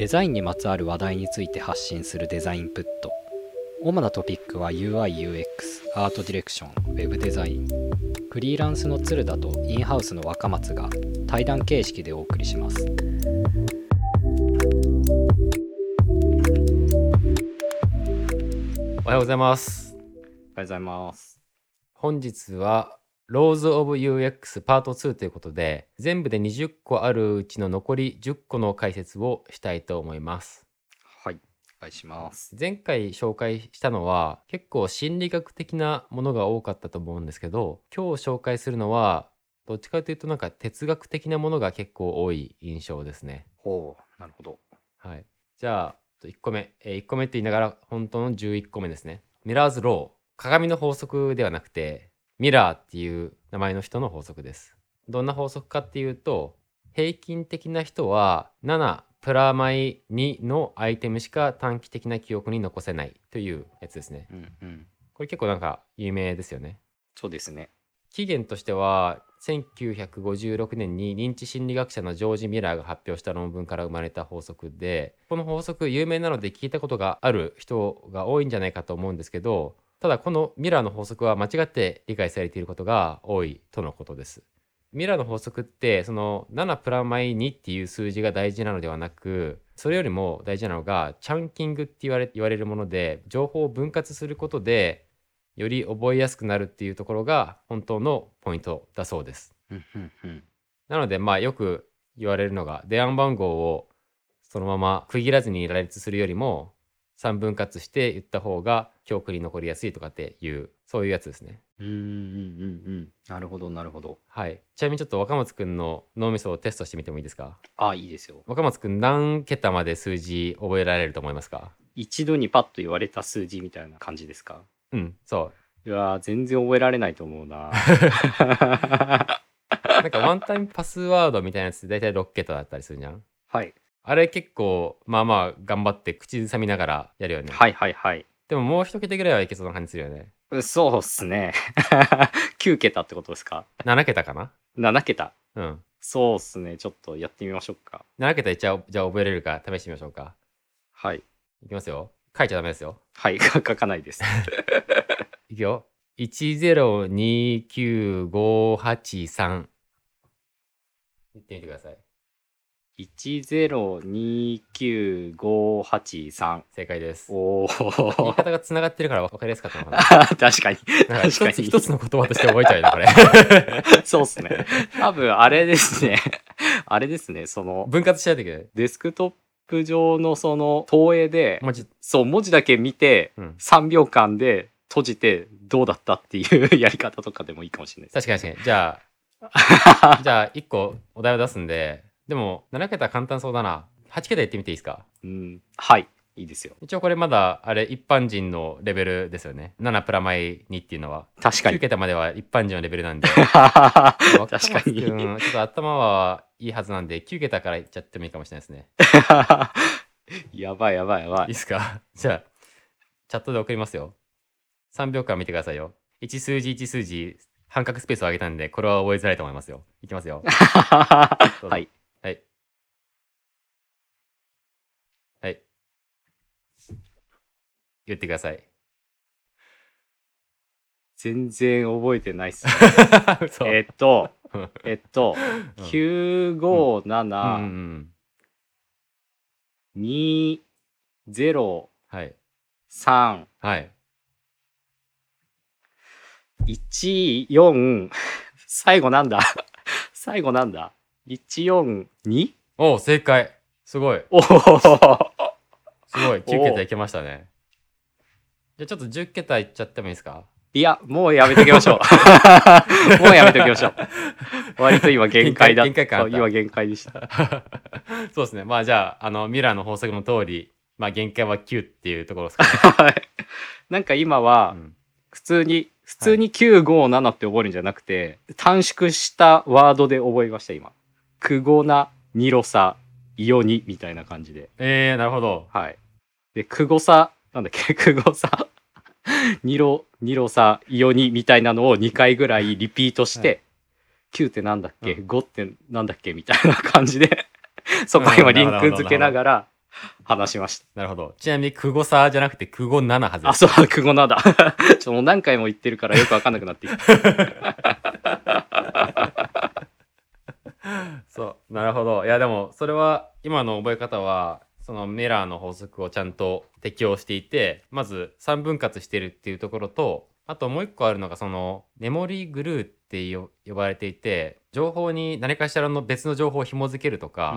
デザインにまつわる話題について発信するデザインプット。主なトピックは UIUX アートディレクションウェブデザイン。フリーランスの鶴田とインハウスの若松が対談形式でお送りします。おはようございます。おはようございます。本日は Laws of UX パート2ということで、全部で20個あるうちの残り10個の解説をしたいと思います。はいお願いします前回紹介したのは結構心理学的なものが多かったと思うんですけど、今日紹介するのはどっちかというとなんか哲学的なものが結構多い印象ですね。ほうなるほどはい。じゃあ、1個目。えー1個目って言いながら、本当の11個目ですね。ミラーズ・ロー。鏡の法則ではなくて、ミラーっていう名前の人の法則です。どんな法則かっていうと、平均的な人は7プラマイ2のアイテムしか短期的な記憶に残せないというやつですね。うんうんこれ結構なんか有名ですよね。そうですね起源としては1956年に認知心理学者のジョージ・ミラーが発表した論文から生まれた法則でこの法則有名なので聞いたことがある人が多いんじゃないかと思うんですけどただこのミラーの法則は間違って理解されていることが多いとのことです。ミラーの法則ってその7プラマイ2っていう数字が大事なのではなくそれよりも大事なのがチャンキングって言われ言われるもので情報を分割することでより覚えやすくなるっていうところが本当のポイントだそうです。なのでまあよく言われるのが電話番号をそのまま区切らずに羅列するよりも3分割して言った方が記憶に残りやすいとかっていうそういうやつですね。うんうんうんうんなるほどなるほど。はい。ちなみにちょっと若松くんの脳みそをテストしてみてもいいですか？あいいですよ。若松くん何桁まで数字覚えられると思いますか？一度にパッと言われた数字みたいな感じですか？うん、そう。いやー全然覚えられないと思うな。なんかワンタイムパスワードみたいなやつで大体6桁だったりするじゃん？はいあれ結構まあまあ頑張って口ずさみながらやるよね。はいはいはいでももう一桁ぐらいはいけそうな感じするよね。そうっすね 9桁ってことですか？7桁かな？7桁うん。そうっすねちょっとやってみましょうか7桁じゃあじゃあ覚えれるか試してみましょうか。はいいきますよ。書いちゃダメですよ。はい 書かないです いくよ。1029583言ってみてください。1029583正解です。お言いお方がつながってるから分かりやすかったのかな。確かになんか一確かにつ一つの言葉として覚えちゃうよね、これ。そうっすね多分あれですね あれですねその分割しちゃうといけない。デスクトップ上のその投影でもうちょっそう文字だけ見てと、うん。3秒間で閉じてどうだったっていうやり方とかでもいいかもしれないです確かに確かに。じゃあ、じゃあ1個お題を出すんで、でも7桁簡単そうだな。8桁言ってみていいですか？うんはいいいですよ一応これまだあれ一般人のレベルですよね。7プラマイ2っていうのは。9確かに桁までは一般人のレベルなんで。確かに君 ちょっと頭はいいはずなんで、9桁からいっちゃってもいいかもしれないですね。やばいやばいやばいいいですか？じゃあ、チャットで送りますよ。3秒間見てくださいよ。1数字1数字、半角スペースを上げたんで、これは覚えづらいと思いますよ。いきますよ。はい。言ってください。全然覚えてないっすね 嘘えっとうんえっとうん957うんうん。203はい。14はい。14最後なんだ最後なんだ 142? お正解。すごい。おおすごい。9桁いけましたね。じゃあちょっと10桁いっちゃってもいいですか？いやもうやめときましょう。もうやめときましょう。割と今限界だ。限界感今限界でした。そうですね。まあじゃあ、あの、ミラーの法則の通り、まあ限界は9っていうところですかね。はい。なんか今はうん。普通に普通に957って覚えるんじゃなくて短縮したワードで覚えました今。クゴナニロサイオニみたいな感じで。えー、なるほど。はい。でクゴサなんだっけクゴサニロニロサイオニみたいなのを2回ぐらいリピートして、9ってなんだっけ、うん5ってなんだっけみたいな感じで そこ今リンク付けながら話しました。なるほど。ちなみに、久保差じゃなくて、久保7はずあ、そう、クゴナだ。ちょっともう何回も言ってるからよくわかんなくなってきた。そう。なるほど。いや、でも、それは、今の覚え方は、そのメラーの法則をちゃんと適用していて、まず3分割してるっていうところと、あともう一個あるのが、その、メモリーグルーってよ呼ばれていて、情報に何かしらの別の情報を紐付けるとか、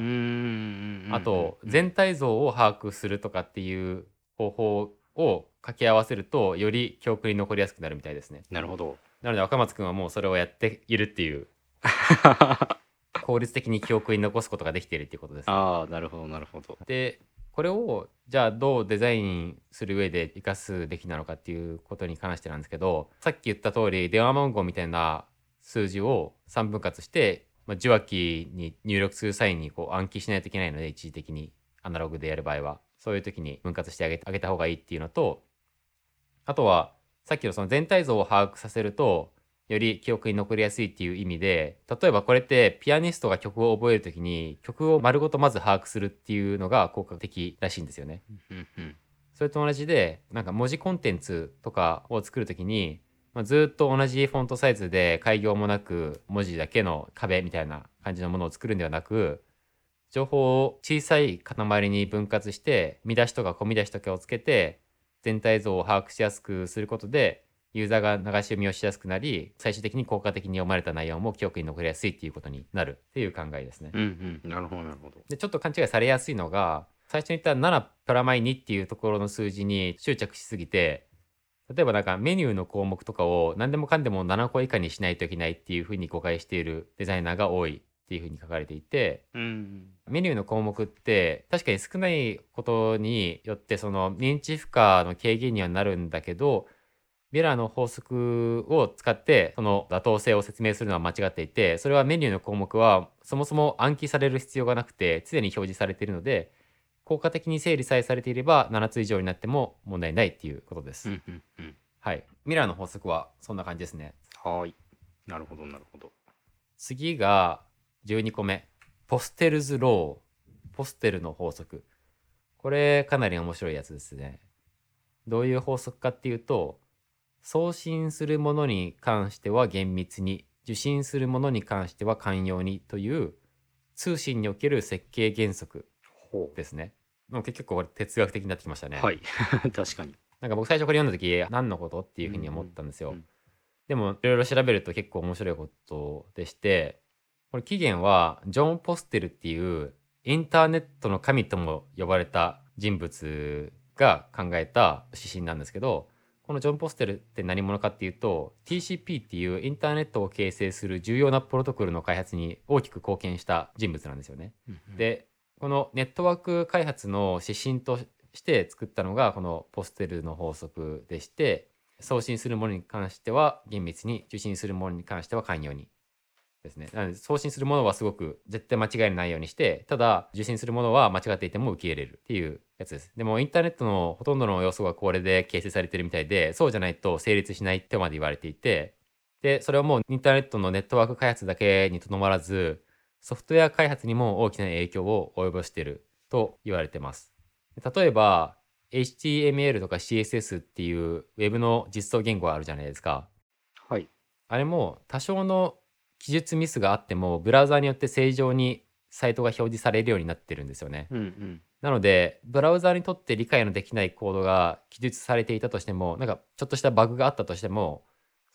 あと全体像を把握するとかっていう方法を掛け合わせるとより記憶に残りやすくなるみたいですね。なるほど。なので若松くんはもうそれをやっているっていう 効率的に記憶に残すことができているっていうことです。ああ、なるほど、なるほど。でこれをじゃあどうデザインする上で活かすべきなのかっていうことに関してなんですけどさっき言った通り電話番号みたいな数字を3分割して、まあ、受話器に入力する際にこう暗記しないといけないので一時的にアナログでやる場合は。そういう時に分割してあげあげた方がいいっていうのとあとはさっきのその全体像を把握させるとより記憶に残りやすいっていう意味で例えばこれってピアニストが曲を覚える時に曲を丸ごとまず把握するっていうのが効果的らしいんですよね。それと同じでなんか文字コンテンツとかを作る時に、まあ、ずっと同じフォントサイズで改行もなく文字だけの壁みたいな感じのものを作るんではなく情報を小さい塊に分割して見出しとか込み出しとかをつけて全体像を把握しやすくすることでユーザーが流し読みをしやすくなり最終的に効果的に読まれた内容も記憶に残りやすいっていうことになるっていう考えですね。うんうん。なるほど、なるほど。でちょっと勘違いされやすいのが最初に言った7プラマイ2っていうところの数字に執着しすぎて例えばなんかメニューの項目とかを何でもかんでも7個以下にしないといけないっていうふうに誤解しているデザイナーが多いっていうふうに書かれていてうんメニューの項目って確かに少ないことによってその認知負荷の軽減にはなるんだけどミラーの法則を使ってその妥当性を説明するのは間違っていてそれはメニューの項目はそもそも暗記される必要がなくて常に表示されているので効果的に整理さえされていれば7つ以上になっても問題ないっていうことです。うんうんうん。はい。ミラーの法則はそんな感じですね。はーい。なるほど、なるほど。次が12個目。ポステルズロー。ポステルの法則。これかなり面白いやつですね。どういう法則かっていうと、送信するものに関しては厳密に、受信するものに関しては寛容にという通信における設計原則ほですね。もう結局これ哲学的になってきましたね。はい。確かに。なんか僕最初これ読んだ時何のことっていうふうに思ったんですよ。うんうんでもいろいろ調べると結構面白いことでしてこれ起源はジョン・ポステルっていうインターネットの神とも呼ばれた人物が考えた指針なんですけどこのジョン・ポステルって何者かっていうと TCP っていうインターネットを形成する重要なプロトコルの開発に大きく貢献した人物なんですよね。でこのネットワーク開発の指針として作ったのがこのポステルの法則でして送信するものに関しては厳密に受信するものに関しては寛容にですねなので送信するものはすごく絶対間違いのないようにしてただ受信するものは間違っていても受け入れるっていうやつですでもインターネットのほとんどの要素がこれで形成されてるみたいでそうじゃないと成立しないってまで言われていてでそれはもうインターネットのネットワーク開発だけにとどまらずソフトウェア開発にも大きな影響を及ぼしていると言われてます。例えば HTML とか CSS っていう Web の実装言語があるじゃないですか。はい。あれも多少の記述ミスがあってもブラウザーによって正常にサイトが表示されるようになってるんですよね。うんうん。なのでブラウザーにとって理解のできないコードが記述されていたとしてもなんかちょっとしたバグがあったとしても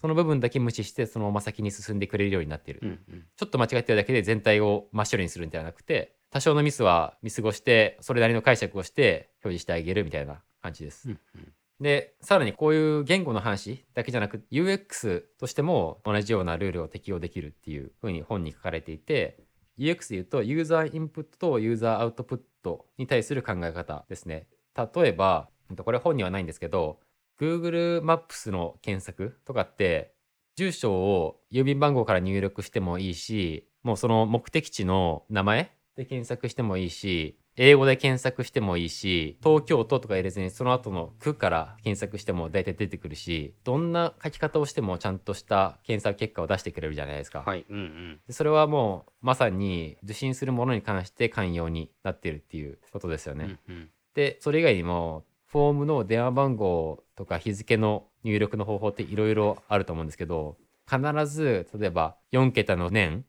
その部分だけ無視してそのまま先に進んでくれるようになっている。うんうん。ちょっと間違ってるだけで全体を真っ白にするんではなくて多少のミスは見過ごしてそれなりの解釈をして表示してあげるみたいな感じです。うんうんでさらにこういう言語の話だけじゃなく UX としても同じようなルールを適用できるっていうふうに本に書かれていて UX で言うとユーザーインプットとユーザーアウトプットに対する考え方ですね。例えばこれ本にはないんですけど Google マップスの検索とかって住所を郵便番号から入力してもいいしもうその目的地の名前で検索してもいいし英語で検索してもいいし東京都とか入れずにその後の区から検索しても大体出てくるしどんな書き方をしてもちゃんとした検索結果を出してくれるじゃないですか。はいうんうんでそれはもうまさに受信するものに関して寛容になってるっていうことですよね。うんうんでそれ以外にもフォームの電話番号とか日付の入力の方法っていろいろあると思うんですけど必ず例えば4桁の年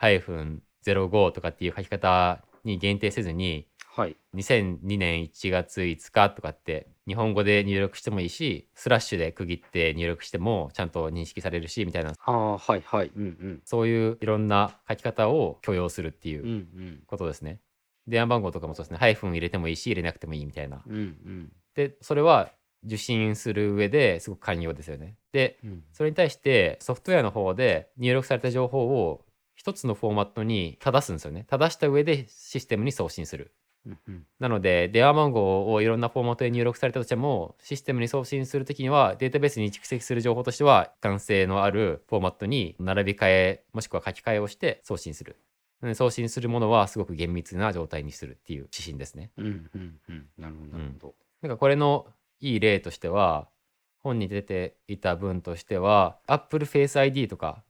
2002-01-05とかっていう書き方に限定せずにはい2002年1月5日とかって日本語で入力してもいいしスラッシュで区切って入力してもちゃんと認識されるしみたいなああはいはいうんうんそういういろんな書き方を許容するっていううんうんことですね。電話番号とかもそうですね。ハイフン入れてもいいし入れなくてもいいみたいな。うんうんでそれは受信する上ですごく寛容ですよね。でうんそれに対してソフトウェアの方で入力された情報を一つのフォーマットに正すんですよね。正した上でシステムに送信する。うんうんなので電話番号をいろんなフォーマットで入力されたとしてもシステムに送信するときにはデータベースに蓄積する情報としては一貫性のあるフォーマットに並び替えもしくは書き換えをして送信する。うん送信するものはすごく厳密な状態にするっていう指針ですね。うんうんうんなるほどなるほどなんかこれのいい例としては本に出ていた文としては Apple Face ID とか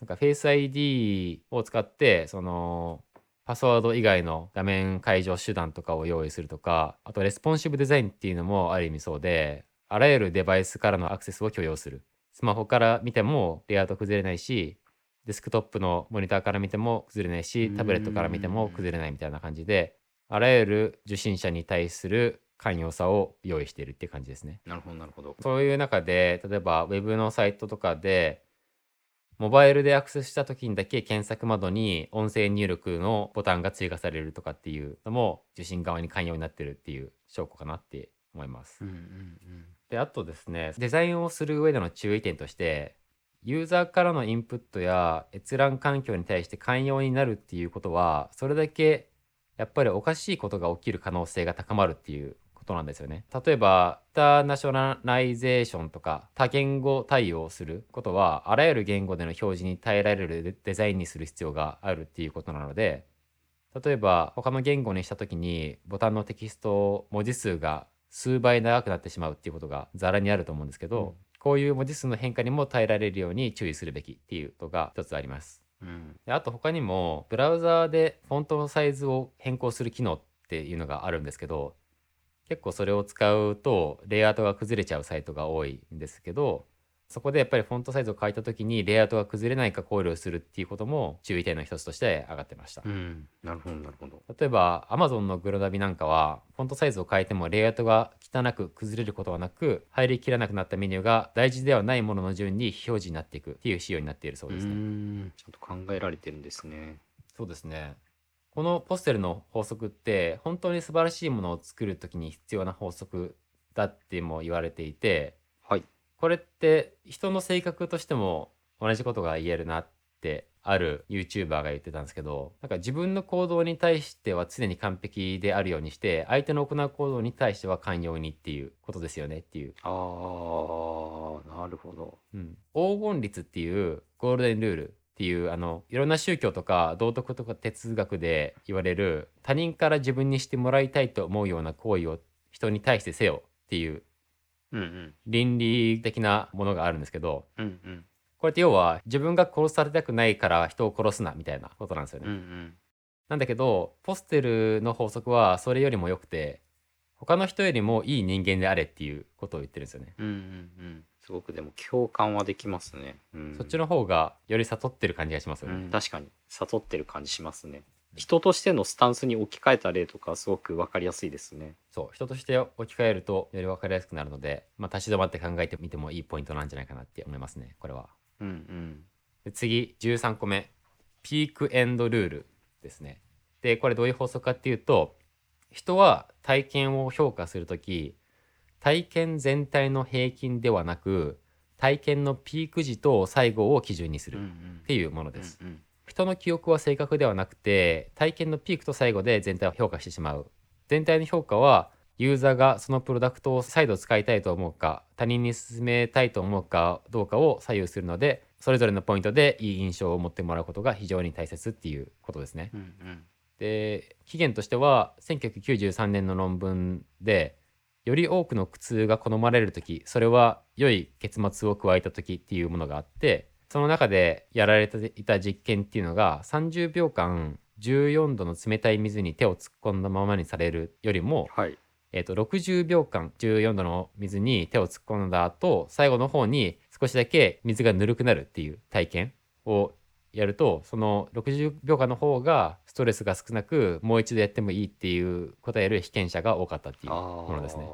なんか Face ID を使ってそのパスワード以外の画面解除手段とかを用意するとかあとレスポンシブデザインっていうのもある意味そうであらゆるデバイスからのアクセスを許容する。スマホから見てもレイアウト崩れないしデスクトップのモニターから見ても崩れないしタブレットから見ても崩れないみたいな感じであらゆる受信者に対する寛容さを用意しているっていう感じですね。なるほどなるほどそういう中で例えばウェブのサイトとかでモバイルでアクセスした時にだけ検索窓に音声入力のボタンが追加されるとかっていうのも受信側に寛容になってるっていう証拠かなって思います。うんうんであとですねデザインをする上での注意点としてユーザーからのインプットや閲覧環境に対して寛容になるっていうことはそれだけやっぱりおかしいことが起きる可能性が高まるっていうことなんですよね。例えば internationalization とか多言語対応することはあらゆる言語での表示に耐えられるデデザインにする必要があるっていうことなので例えば他の言語にした時にボタンのテキスト文字数が数倍長くなってしまうっていうことがざらにあると思うんですけど、うんこういう文字数の変化にも耐えられるように注意するべきっていうことが一つあります。うんであと他にもブラウザーでフォントのサイズを変更する機能っていうのがあるんですけど結構それを使うとレイアウトが崩れちゃうサイトが多いんですけどそこでやっぱりフォントサイズを変えた時にレイアウトが崩れないか考慮するっていうことも注意点の一つとして上がってました。うんなるほどなるほど例えば Amazon のグロナビなんかはフォントサイズを変えてもレイアウトが汚く崩れることはなく入りきらなくなったメニューが大事ではないものの順に非表示になっていくっていう仕様になっているそうですね。んちゃんと考えられてるんですねそうですね。このポステルの法則って本当に素晴らしいものを作る時に必要な法則だっても言われていてはい。これって人の性格としても同じことが言えるなってある YouTuber が言ってたんですけどなんか自分の行動に対しては常に完璧であるようにして相手の行う行動に対しては寛容にっていうことですよねっていう、ああなるほど。うん、黄金律っていうゴールデンルールっていうあのいろんな宗教とか道徳とか哲学で言われる他人から自分にしてもらいたいと思うような行為を人に対してせよっていう倫理的なものがあるんですけどうんうんこれって要は自分が殺されたくないから人を殺すなみたいなことなんですよね。うんうんなんだけどポステルの法則はそれよりも良くて他の人よりもいい人間であれっていうことを言ってるんですよね。うんうんうんすごくでも共感はできますね、うん、そっちの方がより悟ってる感じがしますよね。うん、確かに悟ってる感じしますね。人としてのスタンスに置き換えた例とかすごく分かりやすいですね。そう。人として置き換えるとより分かりやすくなるので、まあ、立ち止まって考えてみてもいいポイントなんじゃないかなって思いますね。これは。うんうん。で次。13個目。ピークエンドルールですね。でこれどういう法則かっていうと人は体験を評価するとき体験全体の平均ではなく体験のピーク時と最後を基準にするっうんうんていうものです。うん人の記憶は正確ではなくて体験のピークと最後で全体を評価してしまう全体の評価はユーザーがそのプロダクトを再度使いたいと思うか他人に勧めたいと思うかどうかを左右するのでそれぞれのポイントでいい印象を持ってもらうことが非常に大切っていうことですね。うんうんで期限としては1993年の論文でより多くの苦痛が好まれる時それは良い結末を加えた時っていうものがあってその中でやられていた実験っていうのが30秒間14度の冷たい水に手を突っ込んだままにされるよりも、はい。えー、と60秒間14度の水に手を突っ込んだ後最後の方に少しだけ水がぬるくなるっていう体験をやるとその60秒間の方がストレスが少なくもう一度やってもいいっていう答える被験者が多かったっていうものですね。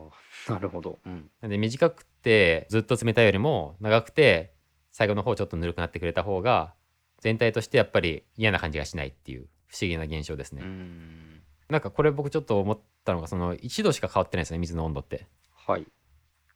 なるほど、うん、なんで短くてずっと冷たいよりも長くて最後の方ちょっとぬるくなってくれた方が全体としてやっぱり嫌な感じがしないっていう不思議な現象ですね。うんなんかこれ僕ちょっと思ったのがその1度しか変わってないですね水の温度って。はい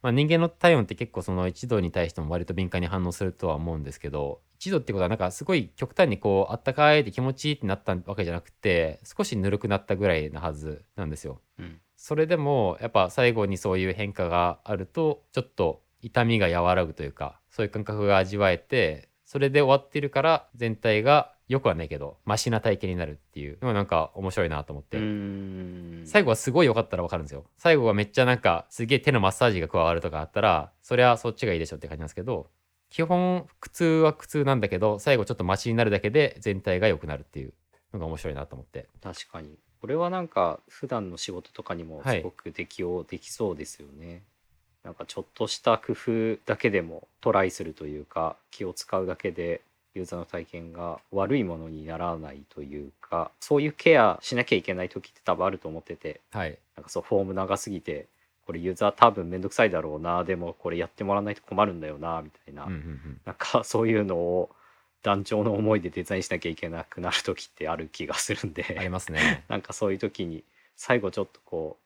まあ、人間の体温って結構その1度に対しても割と敏感に反応するとは思うんですけど1度ってことはなんかすごい極端にこうあったかいって気持ちいいってなったわけじゃなくて少しぬるくなったぐらいなはずなんですよ。うんそれでもやっぱ最後にそういう変化があるとちょっと痛みが和らぐというかそういう感覚が味わえてそれで終わってるから全体が良くはないけどマシな体験になるっていう。のがなんか面白いなと思って。うん。最後はすごい良かったら分かるんですよ。最後はめっちゃなんかすげえ手のマッサージが加わるとかあったらそりゃそっちがいいでしょって感じなんですけど基本苦痛は苦痛なんだけど最後ちょっとマシになるだけで全体が良くなるっていうのが面白いなと思って。確かに。これはなんか普段の仕事とかにもはい。すごく適用できそうですよね、なんかちょっとした工夫だけでもトライするというか気を使うだけでユーザーの体験が悪いものにならないというかそういうケアしなきゃいけない時って多分あると思っててはい。なんかそうフォーム長すぎてこれユーザー多分めんどくさいだろうなでもこれやってもらわないと困るんだよなみたいな、うんうんうん。なんかそういうのを団長の思いでデザインしなきゃいけなくなる時ってある気がするんで。ありますね。なんかそういう時に最後ちょっとこう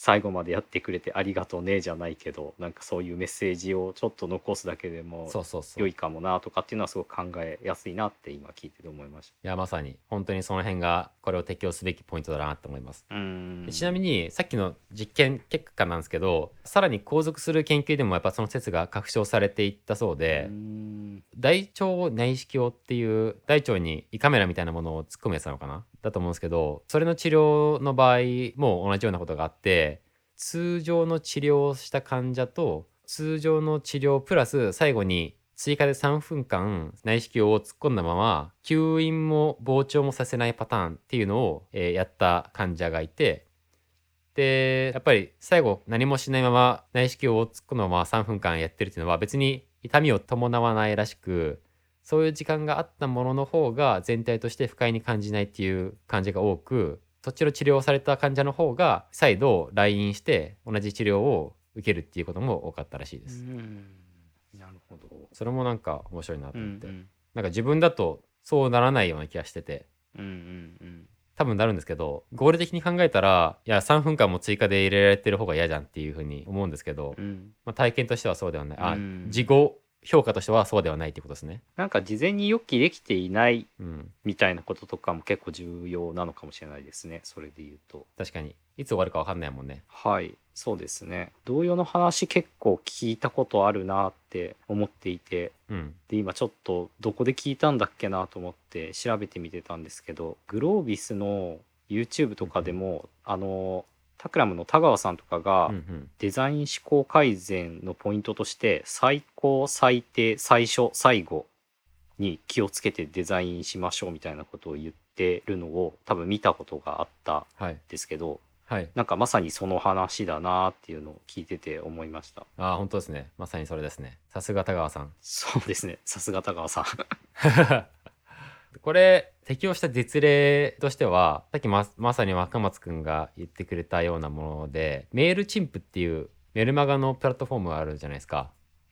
最後までやってくれてありがとうねじゃないけどなんかそういうメッセージをちょっと残すだけでもそうそうそう。い良いかもなとかっていうのはすごく考えやすいなって今聞いてて思いましやまさに。本当にその辺がこれを適用すべきポイントだなと思います。ちなみにさっきの実験結果なんですけどさらに後続する研究でもやっぱその説が確証されていったそうで、大腸内視鏡っていう大腸に胃カメラみたいなものを突っ込むやつなのかなだと思うん。ですけどそれの治療の場合も同じようなことがあって通常の治療をした患者と通常の治療プラス最後に追加で3分間内視鏡を突っ込ん。だまま吸引も膨張もさせないパターンっていうのを、えーやった患者がいてでやっぱり最後何もしないまま内視鏡を突っ込ん。だまま3分間やってるっていうのは別に痛みを伴わないらしくそういう時間があったものの方が全体として不快に感じないっていう感じが多くそっちの治療をされた患者の方が再度来院して同じ治療を受けるっていうことも多かったらしいでうす。ん。なるほど。それもなんか面白いなとうんう思って、んなんか自分だとそうならないような気がしてて。うんうん多分なるんですけど合理的に考えたらいや3分間も追加で入れられてる方が嫌じゃんっていうふうに思うんですけど、うん。うんまあ、体験としてはそうではない。あ、うん。自己評価としてはそうではないっていうことですね。なんか事前に予期できていないうん、みたいなこととかも結構重要なのかもしれないですね。それで言うと。確かにいつ終わるか分かんないもんね。はい。そうですね。同様の話結構聞いたことあるなって思っていて。うん。で今ちょっとどこで聞いたんだっけなと思って調べてみてたんですけどグロービスの YouTube とかでも、あのタクラムの田川さんとかが、うんうん。デザイン思考改善のポイントとして最高最低最初最後に気をつけてデザインしましょうみたいなことを言ってるのを多分見たことがあったんはい。ですけどはいなんかまさにその話だなっていうのを聞いてて思いました。ああ本当ですね。まさにそれですね。さすが田川さん。そうですね。さすが田川さん。これ適用した実例としてはさっきままさに若松くんが言ってくれたようなものでメールチンプっていうメルマガのプラットフォームがあるじゃないですか。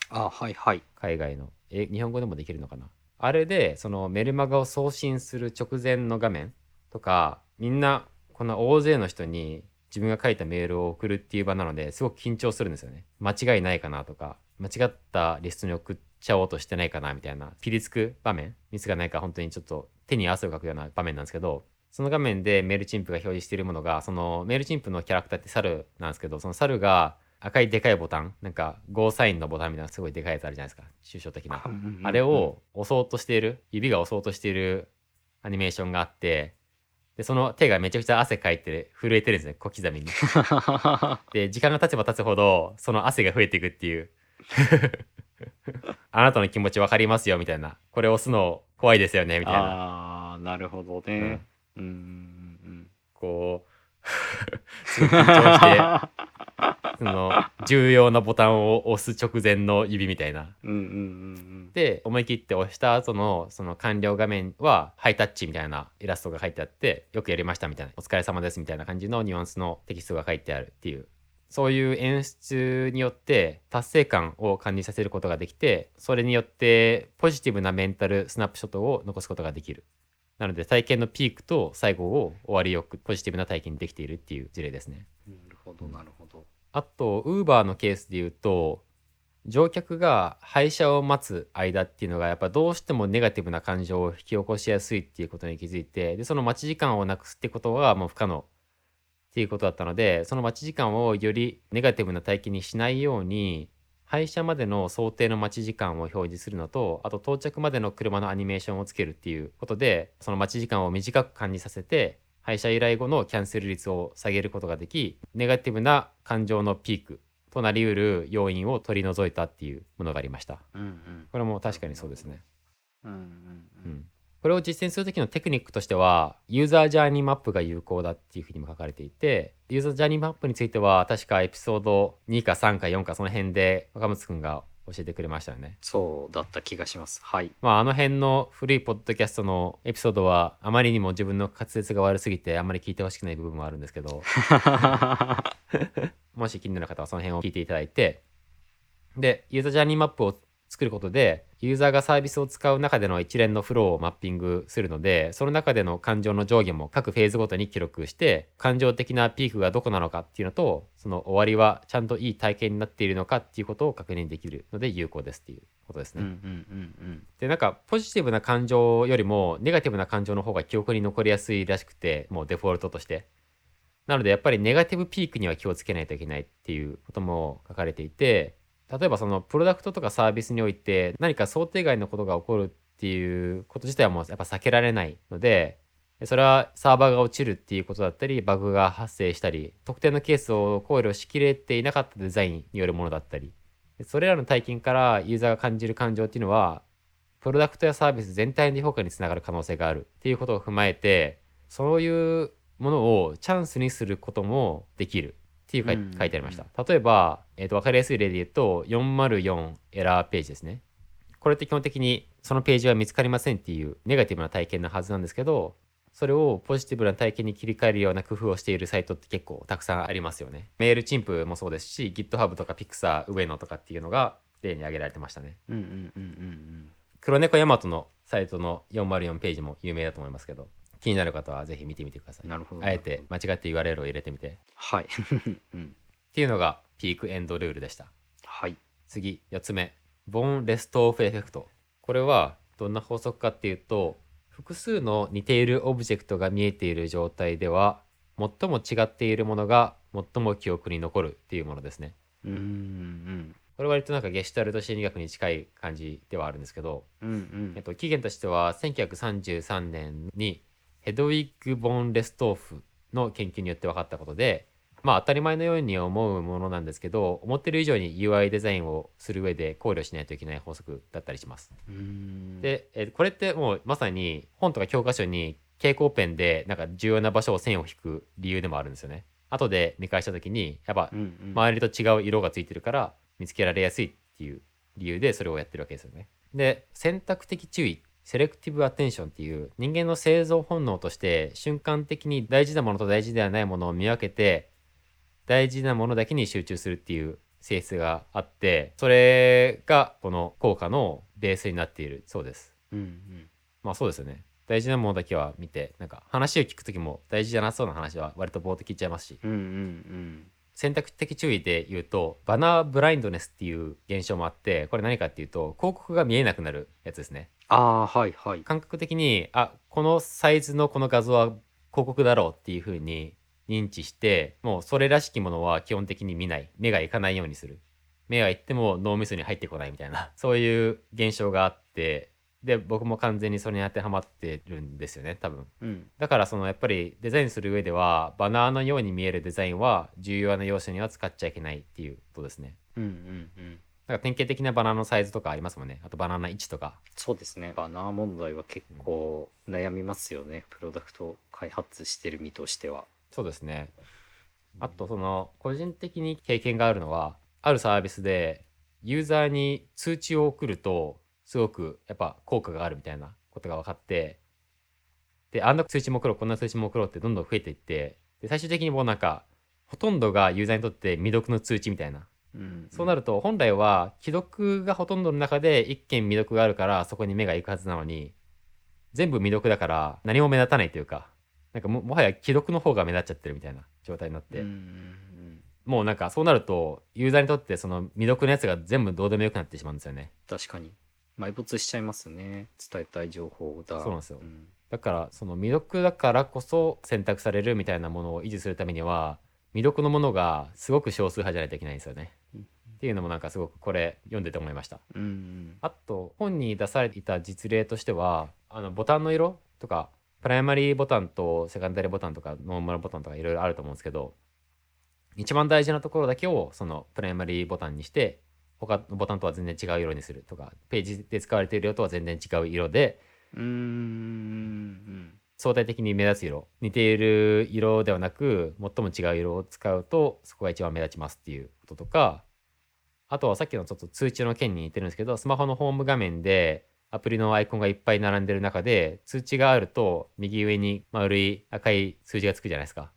あはいはい。海外の。え日本語でもできるのかな？あれでそのメルマガを送信する直前の画面とかみんなこんな大勢の人に自分が書いたメールを送るっていう場なのですごく緊張するんですよね。間違いないかなとか間違ったリストに送っちゃおうとしてないかなみたいなピリつく場面ミスがないか本当にちょっと手に汗をかくような場面なんですけどその画面でメールチンプが表示しているものがそのメールチンプのキャラクターって猿なんですけどその猿が赤いでかいボタンなんかゴーサインのボタンみたいなすごいでかいやつあるじゃないですか抽象的な。あれを押そうとしている指が押そうとしているアニメーションがあってでその手がめちゃくちゃ汗かいて震えてるんですね小刻みに。で時間が経てば経つほどその汗が増えていくっていう。あなたの気持ち分かりますよみたいな。これ押すの怖いですよねみたいな。ああなるほどね。うんうん。こう すごい緊張して その重要なボタンを押す直前の指みたいな。うんうんうんうん。で思い切って押した後のその完了画面はハイタッチみたいなイラストが書いてあってよくやりましたみたいな。お疲れ様ですみたいな感じのニュアンスのテキストが書いてあるっていう。そういう演出によって達成感を感じさせることができてそれによってポジティブなメンタルスナップショットを残すことができるなので体験のピークと最後を終わりよくポジティブな体験にできているっていう事例ですね。なるほどなるほど。あとウーバーのケースで言うと乗客が配車を待つ間っていうのがやっぱどうしてもネガティブな感情を引き起こしやすいっていうことに気づいてでその待ち時間をなくすってことはもう不可能っていうことだったのでその待ち時間をよりネガティブな体験にしないように配車までの想定の待ち時間を表示するのとあと到着までの車のアニメーションをつけるっていうことでその待ち時間を短く感じさせて配車依頼後のキャンセル率を下げることができネガティブな感情のピークとなりうる要因を取り除いたっていうものがありました。うんうん。これも確かにそうですね、うんうんううんん、これを実践する時のテクニックとしてはユーザージャーニーマップが有効だっていうふうにも書かれていてユーザージャーニーマップについては確かエピソード2か3か4かその辺で若松くんが教えてくれましたよね。そうだった気がします。はい。まああの辺の古いポッドキャストのエピソードはあまりにも自分の滑舌が悪すぎてあんまり聞いてほしくない部分もあるんですけど もし気になる方はその辺を聞いていただいてでユーザージャーニーマップを作ることでユーザーがサービスを使う中での一連のフローをマッピングするのでその中での感情の上下も各フェーズごとに記録して感情的なピークがどこなのかっていうのとその終わりはちゃんといい体験になっているのかっていうことを確認できるので有効ですっていうことですね。うんうんうんでなんかポジティブな感情よりもネガティブな感情の方が記憶に残りやすいらしくてもうデフォルトとしてなのでやっぱりネガティブピークには気をつけないといけないっていうことも書かれていて例えばそのプロダクトとかサービスにおいて何か想定外のことが起こるっていうこと自体はもうやっぱ避けられないのでそれはサーバーが落ちるっていうことだったりバグが発生したり特定のケースを考慮しきれていなかったデザインによるものだったりそれらの体験からユーザーが感じる感情っていうのはプロダクトやサービス全体の評価につながる可能性があるっていうことを踏まえてそういうものをチャンスにすることもできる。っていう書いうん。書いてありました。例えば、えー、と分かりやすい例で言うと404エラーページですね。これって基本的にそのページは見つかりませんっていうネガティブな体験のはずなんですけどそれをポジティブな体験に切り替えるような工夫をしているサイトって結構たくさんありますよね。メールチンプもそうですし GitHub とか Pixar 上野とかっていうのが例に挙げられてましたね。うんうんうんうん黒猫ヤマトのサイトの404ページも有名だと思いますけど気になる方はぜひ見てみてください。うんなるほど。あえて間違って URL を入れてみて。っはい。うん。ていうのがピークエンドルールでした。はい。次4つ目。ボーンレストオフエフェクト。これはどんな法則かっていうと複数の似ているオブジェクトが見えている状態では最も違っているものが最も記憶に残るっていうものですね。うんうんこれ割となんかゲシュタルト心理学に近い感じではあるんですけど、うんうん。えっと、起源としては1933年にヘドウィッグ・ボン・レストーフの研究によって分かったことでまあ当たり前のように思うものなんですけど思ってる以上に UI デザインをする上で考慮しないといけない法則だったりします。うんで、えこれってもうまさに本とか教科書に蛍光ペンでなんか重要な場所を線を引く理由でもあるんですよね。後で見返した時にやっぱ周りと違う色がついてるから見つけられやすいっていう理由でそれをやってるわけですよね。で選択的注意セレクティブアテンションっていう人間の生存本能として瞬間的に大事なものと大事ではないものを見分けて大事なものだけに集中するっていう性質があってそれがこの効果のベースになっている。そうです。うんうん。まあそうですよね。大事なものだけは見てなんか話を聞く時も大事じゃなそうな話は割とぼーっと聞いちゃいますし。うんうん選択的注意で言うとバナーブラインドネスっていう現象もあってこれ何かっていうと広告が見えなくなるやつですねああはいはい。感覚的にあこのサイズのこの画像は広告だろうっていう風に認知してもうそれらしきものは基本的に見ない。目がいかないようにする。目がいっても脳みそに入ってこないみたいな。そういう現象があってで僕も完全にそれに当てはまってるんですよね多分。うん。だからそのやっぱりデザインする上ではバナーのように見えるデザインは重要な要素には使っちゃいけないっていうことですね。うんうんうんだから典型的なバナーのサイズとかありますもんね。あとバナーの位置とか。そうですね。バナー問題は結構悩みますよね。プロダクト開発してる身としては。そうですね。あとその個人的に経験があるのはあるサービスでユーザーに通知を送るとすごくやっぱ効果があるみたいなことが分かってであんな通知も送ろうこんな通知も送ろうってどんどん増えていってで最終的にもうなんかほとんどがユーザーにとって未読の通知みたいなうん。そうなると本来は既読がほとんどの中で一件未読があるからそこに目が行くはずなのに全部未読だから何も目立たないというかなんかももはや既読の方が目立っちゃってるみたいな状態になって、うんうんもうなんかそうなるとユーザーにとってその未読のやつが全部どうでもよくなってしまうんですよね。確かに。埋没しちゃいますね。伝えたい情報だそうなんですよ。ん。だからその未読だからこそ選択されるみたいなものを維持するためには未読のものがすごく少数派じゃないといけないんですよね、うんっていうのもなんかすごくこれ読んでて思いました。うんうん。あと本に出されていた実例としてはあのボタンの色とかプライマリーボタンとセカンダリーボタンとかノーマルボタンとかいろいろあると思うんですけど一番大事なところだけをそのプライマリーボタンにして他のボタンとは全然違う色にするとかページで使われている色とは全然違う色でうんうん。相対的に目立つ色似ている色ではなく最も違う色を使うとそこが一番目立ちますっていうこととかあとはさっきのちょっと通知の件に似てるんですけどスマホのホーム画面でアプリのアイコンがいっぱい並んでる中で通知があると右上に丸い赤い数字がつくじゃないですか。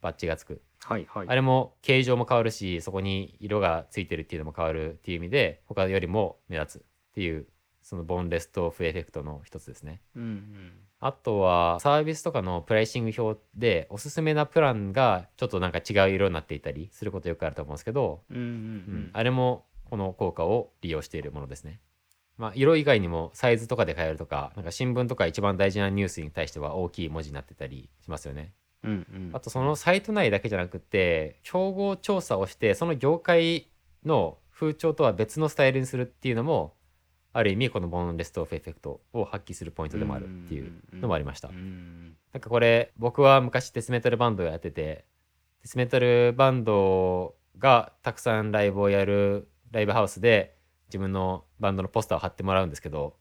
バッジがつく。はいはい。あれも形状も変わるしそこに色がついてるっていうのも変わるっていう意味で他よりも目立つっていうそのボンレストオフエフェクトの一つですね。うんうんあとはサービスとかのプライシング表でおすすめなプランがちょっとなんか違う色になっていたりすることよくあると思うんですけど、うんうんううんんあれもこの効果を利用しているものですね。まあ、色以外にもサイズとかで変えるとかなんか新聞とか一番大事なニュースに対しては大きい文字になってたりしますよね。うんうんあとそのサイト内だけじゃなくて競合調査をしてその業界の風潮とは別のスタイルにするっていうのもある意味このボンレストオフエフェクトを発揮するポイントでもあるっていうのもありました。うんなんかこれ僕は昔デスメタルバンドをやっててデスメタルバンドがたくさんライブをやるライブハウスで自分のバンドのポスターを貼ってもらうんですけど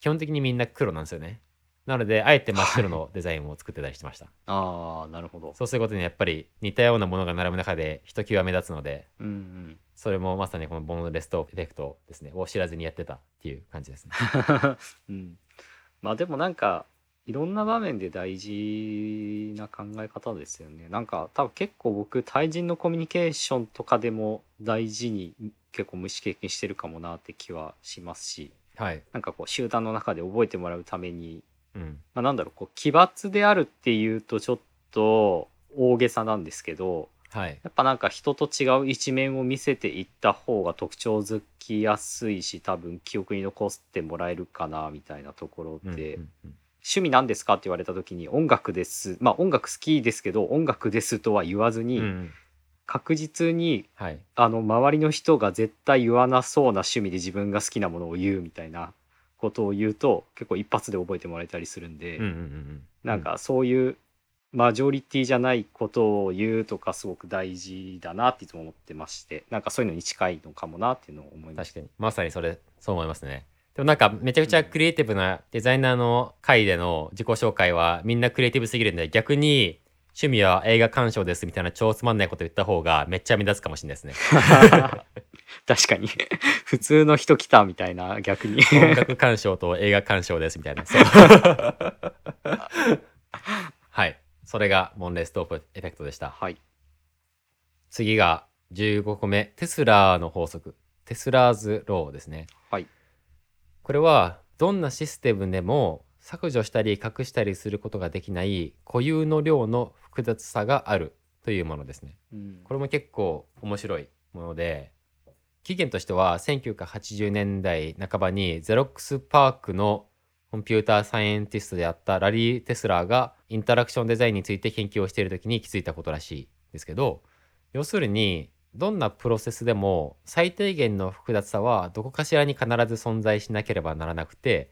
基本的にみんな黒なんですよねなのであえて真っ白のデザインを作ってたりしてました、ああなるほど。そうすることにやっぱり似たようなものが並ぶ中でひときわ目立つのでうんうん。それもまさにこのボンレストエフェクトですね。を知らずにやってたっていう感じですね。うん、まあでもなんかいろんな場面で大事な考え方ですよね。なんか多分結構僕対人のコミュニケーションとかでも大事に結構無意識的にしてるかもなって気はしますし。はい。なんかこう集団の中で覚えてもらうために、うん。まあ、なんだろうこう奇抜であるっていうとちょっと大げさなんですけどはい。やっぱなんか人と違う一面を見せていった方が特徴づきやすいし多分記憶に残ってもらえるかなみたいなところで、うんうんうん。趣味なんですかって言われた時に音楽です。まあ音楽好きですけど音楽ですとは言わずに、うん。確実にはい。あの周りの人が絶対言わなそうな趣味で自分が好きなものを言うみたいなことを言うと結構一発で覚えてもらえたりするんで、うんうんなんかそういうマジョリティじゃないことを言うとかすごく大事だなっていつも思ってましてなんかそういうのに近いのかもなっていうのを思いまし確かに。まさにそれそう思いますね。でもなんかめちゃくちゃクリエイティブなデザイナーの会での自己紹介はみんなクリエイティブすぎるんで逆に趣味は映画鑑賞ですみたいな超つまんないこと言った方がめっちゃ目立つかもしれないですね。た 確かに。普通の人来たみたいな逆に。音楽鑑賞と映画鑑賞ですみたいな。はい。それがモンレストープエフェクトでした。はい。次が15個目テスラの法則。テスラーズローですね。はい。これはどんなシステムでも削除したり隠したりすることができない固有の量の複雑さがあるというものですね。うんこれも結構面白いもので起源としては1980年代半ばにゼロックスパークのコンピューターサイエンティストであったラリー・テスラーがインタラクションデザインについて研究をしている時に気づいたことらしいですけど要するにどんなプロセスでも最低限の複雑さはどこかしらに必ず存在しなければならなくて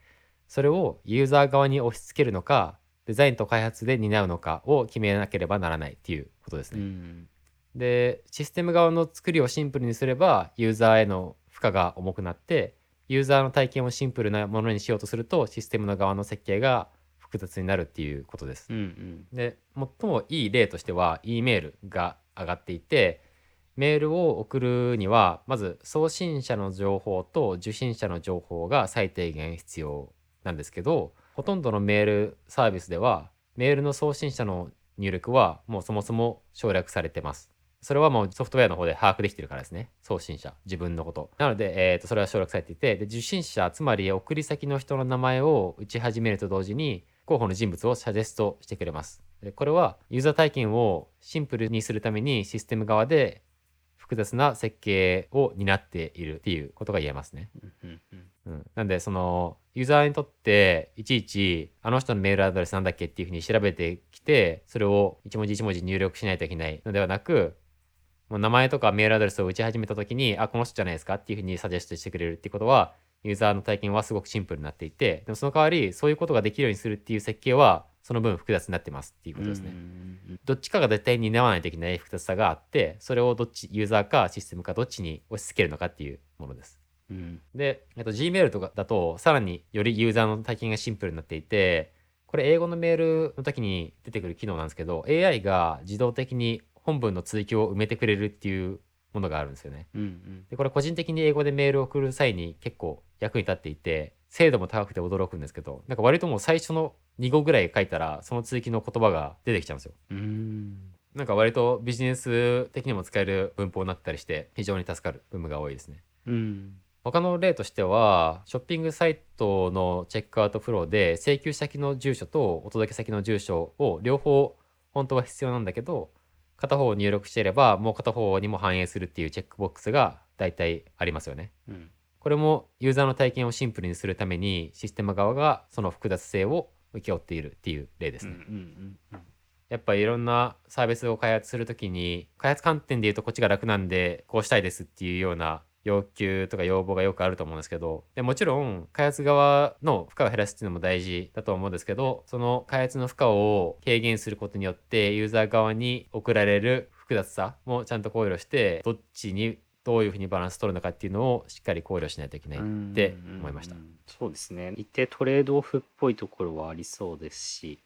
それをユーザー側に押し付けるのかデザインと開発で担うのかを決めなければならないっていうことですね。うんでシステム側の作りをシンプルにすればユーザーへの負荷が重くなってユーザーの体験をシンプルなものにしようとするとシステムの側の設計が複雑になるっていうことですう。んで最もいい例としては E メールが上がっていてメールを送るにはまず送信者の情報と受信者の情報が最低限必要なんですけどほとんどのメールサービスではメールの送信者の入力はもうそもそも省略されてます。それはもうソフトウェアの方で把握できてるからですね。送信者、自分のこと。なので、えー、とそれは省略されていて、で受信者、つまり送り先の人の名前を打ち始めると同時に、候補の人物をサジェストしてくれます。でこれはユーザー体験をシンプルにするためにシステム側で複雑な設計を担っているっていうことが言えますね。うんなんでそのユーザーにとっていちいちあの人のメールアドレスなんだっけっていうふうに調べてきてそれを一文字一文字入力しないといけないのではなくもう名前とかメールアドレスを打ち始めた時にあこの人じゃないですかっていうふうにサジェストしてくれるっていうことはユーザーの体験はすごくシンプルになっていてでもその代わりそういうことができるようにするっていう設計はその分複雑になってますっていうことですね。どっちかが絶対に担わないといけない複雑さがあってそれをどっちユーザーかシステムかどっちに押し付けるのかっていうものです。うんで、えっと、Gmail とかだとさらによりユーザーの体験がシンプルになっていてこれ英語のメールの時に出てくる機能なんですけど AI が自動的に本文の追記を埋めてくれるっていうものがあるんですよね。うんうんでこれ個人的に英語でメールを送る際に結構役に立っていて精度も高くて驚くんですけどなんか割ともう最初の2語ぐらい書いたらその追記の言葉が出てきちゃうんですよ。うんなんか割とビジネス的にも使える文法になったりして非常に助かる部分が多いですね。うん他の例としてはショッピングサイトのチェックアウトフローで請求先の住所とお届け先の住所を両方本当は必要なんだけど片方を入力していればもう片方にも反映するっていうチェックボックスが大体ありますよね。うんこれもユーザーの体験をシンプルにするためにシステム側がその複雑性を請け負っているっていう例ですね。うんうんうんやっぱいろんなサービスを開発するときに開発観点で言うとこっちが楽なんでこうしたいですっていうような要求とか要望がよくあると思うんですけどでもちろん開発側の負荷を減らすっていうのも大事だと思うんですけどその開発の負荷を軽減することによってユーザー側に送られる複雑さもちゃんと考慮してどっちにどういうふうにバランス取るのかっていうのをしっかり考慮しないといけないって思いました。そうですね一定トレードオフっぽいところはありそうですし、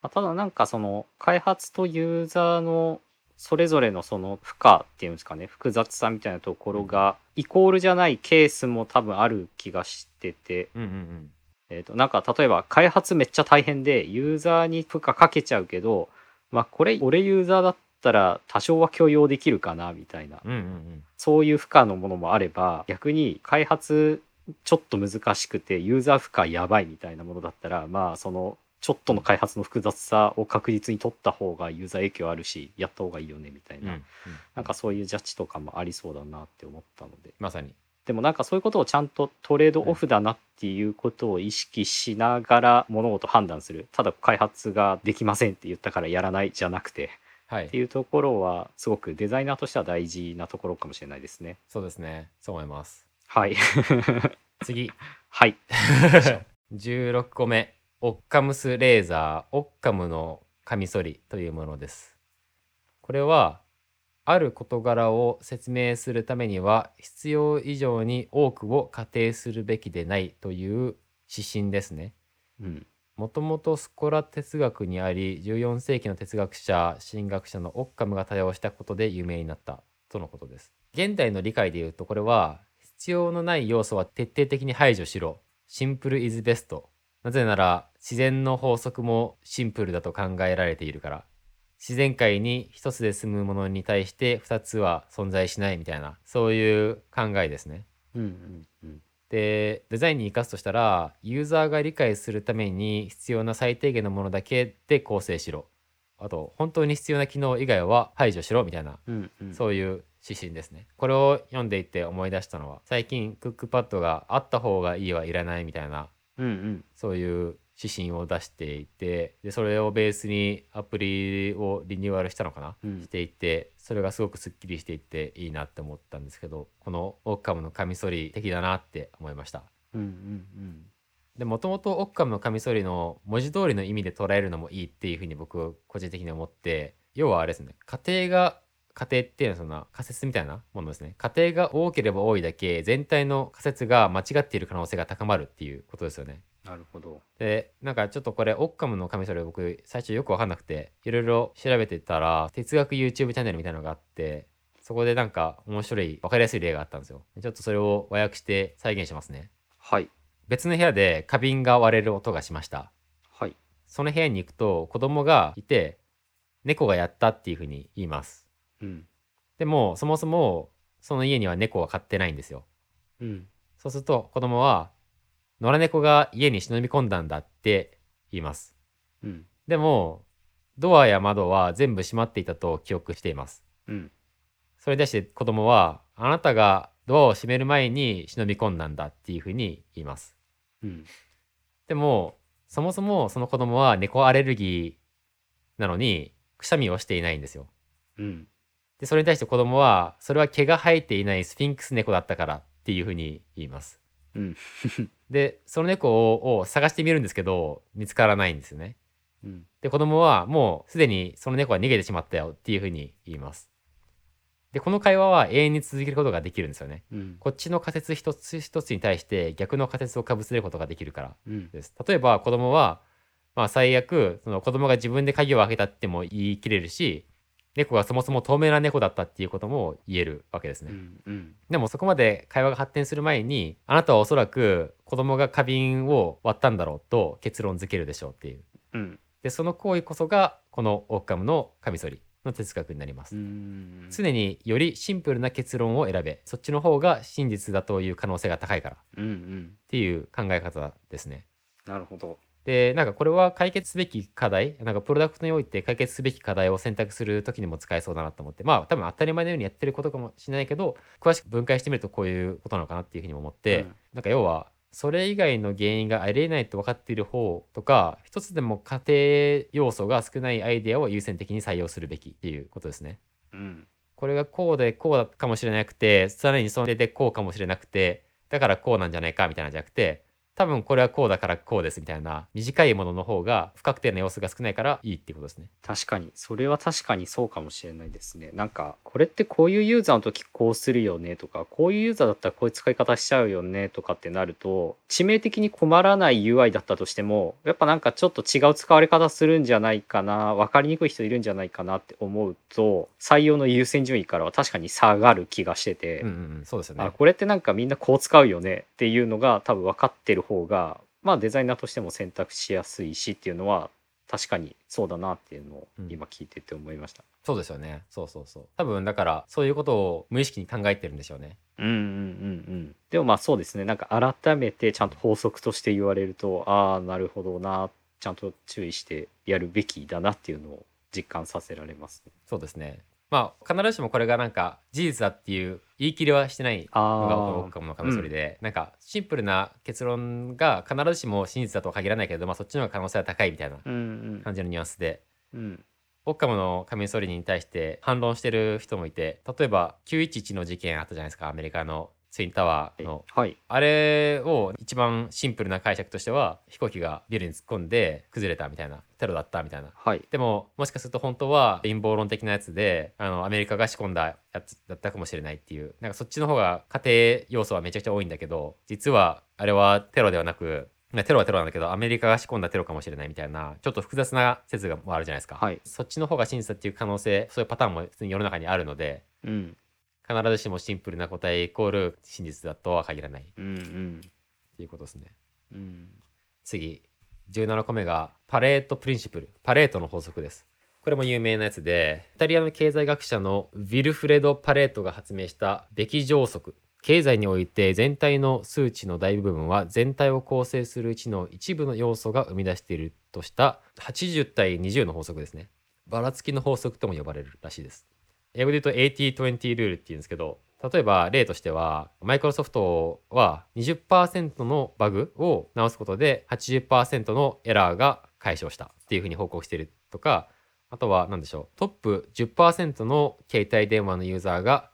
まあ、ただなんかその開発とユーザーのそれぞれのその負荷っていうんですかね複雑さみたいなところがイコールじゃないケースも多分ある気がしてて、うんうんうん。えー、となんか例えば開発めっちゃ大変でユーザーに負荷かけちゃうけどまあこれ俺ユーザーだったら多少は許容できるかなみたいなうんうんうん。そういう負荷のものもあれば逆に開発ちょっと難しくてユーザー負荷やばいみたいなものだったらまあそのちょっとの開発の複雑さを確実に取った方がユーザー影響あるしやった方がいいよねみたいな、うんうん。なんかそういうジャッジとかもありそうだなって思ったので。まさに。でもなんかそういうことをちゃんとトレードオフだなっていうことを意識しながら物事判断する。ただ開発ができませんって言ったからやらないじゃなくて。はい。っていうところはすごくデザイナーとしては大事なところかもしれないですね。そうですね。そう思います。はい。次。はい。16個目オッカムスレーザーオッカムのカミソリというものです。これはある事柄を説明するためには必要以上に多くを仮定するべきでないという指針ですね。うん。もともとスコラ哲学にあり14世紀の哲学者神学者のオッカムが多用したことで有名になったとのことです。現代の理解でいうとこれは必要のない要素は徹底的に排除しろ。シンプルイズベストなぜなら自然の法則もシンプルだと考えられているから自然界に一つで済むものに対して二つは存在しないみたいなそういう考えですねうんうんうん。でデザインに生かすとしたらユーザーが理解するために必要な最低限のものだけで構成しろあと本当に必要な機能以外は排除しろみたいなうんうん。そういう指針ですねこれを読んでいって思い出したのは最近クックパッドがあった方がいいはいらないみたいなうんうん。そういう指針を出していてでそれをベースにアプリをリニューアルしたのかな、うん。していてそれがすごくすっきりしていていいなって思ったんですけどこのオッカムのカミソリ的だなって思いました。うんうんでもともとオッカムのカミソリの文字通りの意味で捉えるのもいいっていうふうに僕は個人的に思って要はあれですね家庭が家庭っていうのはそんな仮説みたいなものですね。家庭が多ければ多いだけ全体の仮説が間違っている可能性が高まるっていうことですよね。なるほど。でなんかちょっとこれオッカムのカミソリ僕最初よく分かんなくていろいろ調べてたら哲学 YouTube チャンネルみたいなのがあってそこでなんか面白い分かりやすい例があったんですよ。ちょっとそれを和訳して再現しますね。はい。別の部屋で花瓶が割れる音がしました。はい。その部屋に行くと子供がいて猫がやったっていうふうに言いますうん。でもそもそもその家には猫は飼ってないんですよ。うん。そうすると子供は野良猫が家に忍び込んだんだって言います。うん。でもドアや窓は全部閉まっていたと記憶しています。うん。それに対して子供はあなたがドアを閉める前に忍び込んだんだっていうふうに言います。うん。でもそもそもその子供は猫アレルギーなのにくしゃみをしていないんですよ。うんでそれに対して子供はそれは毛が生えていないスフィンクス猫だったからっていうふうに言います。うん。でその猫をを探してみるんですけど見つからないんですよね。うん。で子供はもうすでにその猫は逃げてしまったよっていうふうに言います。でこの会話は永遠に続けることができるんですよね。うん。こっちの仮説一つ一つに対して逆の仮説をかぶせることができるからうん。です。例えば子供はまあ最悪その子供が自分で鍵を開けたっても言い切れるし猫がそもそも透明な猫だったっていうことも言えるわけですね、うんうん。でもそこまで会話が発展する前にあなたはおそらく子供が花瓶を割ったんだろうと結論付けるでしょうっていう。うん。でその行為こそがこのオッカムのカミソリの哲学になります、うん。常によりシンプルな結論を選べそっちの方が真実だという可能性が高いから。っうんうん。ていう考え方ですね。なるほどでなんかこれは解決すべき課題なんかプロダクトにおいて解決すべき課題を選択する時にも使えそうだなと思って。まあ多分当たり前のようにやってることかもしれないけど詳しく分解してみるとこういうことなのかなっていうふうにも思って、うん。なんか要はそれ以外の原因がありえないと分かっている方とか一つでも家庭要素が少ないアイデアを優先的に採用するべきっていうことですね。うん。これがこうでこうだかもしれなくてさらにそれでこうかもしれなくてだからこうなんじゃないかみたいなんじゃなくて多分これはこうだからこうですみたいな短いものの方が不確定な要素が少ないからいいっていうことですね。確かにそれは確かにそうかもしれないですねなんかこれってこういうユーザーの時こうするよねとかこういうユーザーだったらこういう使い方しちゃうよねとかってなると致命的に困らない UI だったとしてもやっぱなんかちょっと違う使われ方するんじゃないかな分かりにくい人いるんじゃないかなって思うと採用の優先順位からは確かに下がる気がしてて、うんうんうん、そうですよね。あこれってなんかみんなこう使うよねっていうのが多分分かってる方がまあデザイナーとしても選択しやすいしっていうのは確かにそうだなっていうのをうん今聞いてて思いました。そうですよね。そうそうそう。多分だからそういうことを無意識に考えてるんでしょうね。うんうんうんうん。でもまあそうですねなんか改めてちゃんと法則として言われるとああなるほどなちゃんと注意してやるべきだなっていうのを実感させられますね。そうですね。まあ必ずしもこれがなんか事実だっていう言い切りはしてないのがあオッカムのカミソリで、なんかシンプルな結論が必ずしも真実だとは限らないけれど、まあ、そっちの方が可能性は高いみたいなうんうん。感じのニュアンスで。うん。オッカムのカミソリに対して反論してる人もいて例えば911の事件あったじゃないですかアメリカのツインタワーの。はい。あれを一番シンプルな解釈としては飛行機がビルに突っ込んで崩れたみたいなテロだったみたいな。はい。でももしかすると本当は陰謀論的なやつであのアメリカが仕込んだやつだったかもしれないっていうなんかそっちの方が家庭要素はめちゃくちゃ多いんだけど実はあれはテロではなくまあテロはテロなんだけどアメリカが仕込んだテロかもしれないみたいなちょっと複雑な説がもあるじゃないですか、はい。そっちの方が真実だっていう可能性そういうパターンも普通に世の中にあるのでうん必ずしもシンプルな答えイコール真実だとは限らない。っうんうん。ていうことですね。うん。次。17個目がパレートプリンシプル。パレートの法則です。これも有名なやつでイタリアの経済学者のヴィルフレド・パレートが発明したべき乗則。経済において全体の数値の大部分は全体を構成するうちの一部の要素が生み出しているとした80対20の法則ですね。ばらつきの法則とも呼ばれるらしいです英語で言うと80-20ルールっていうんですけど例えば例としてはマイクロソフトは20%のバグを直すことで80%のエラーが解消したっていうふうに報告しているとかあとは何でしょうトップ10%の携帯電話のユーザーが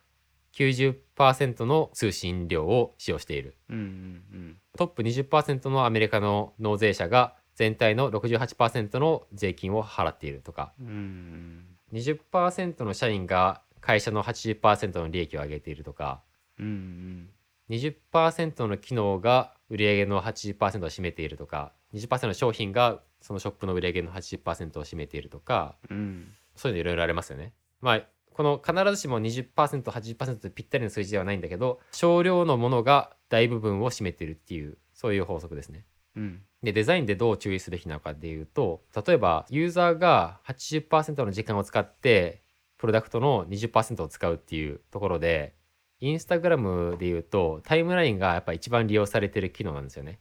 90%の通信量を使用している。うんうんトップ20%のアメリカの納税者が全体の68%の税金を払っているとか。うんうん20%の社員が会社の80%の利益を上げているとかうんうん20%の機能が売上の80%を占めているとか20%の商品がそのショップの売上の80%を占めているとかうんそういうのいろいろありますよね。まあこの必ずしも 20%80% ぴったりの数字ではないんだけど少量のものが大部分を占めているっていうそういう法則ですね。うんでデザインでどう注意すべきなのかっていうと例えばユーザーが80%の時間を使ってプロダクトの20%を使うっていうところでインスタグラムで言うとタイムラインがやっぱ一番利用されてる機能なんですよね。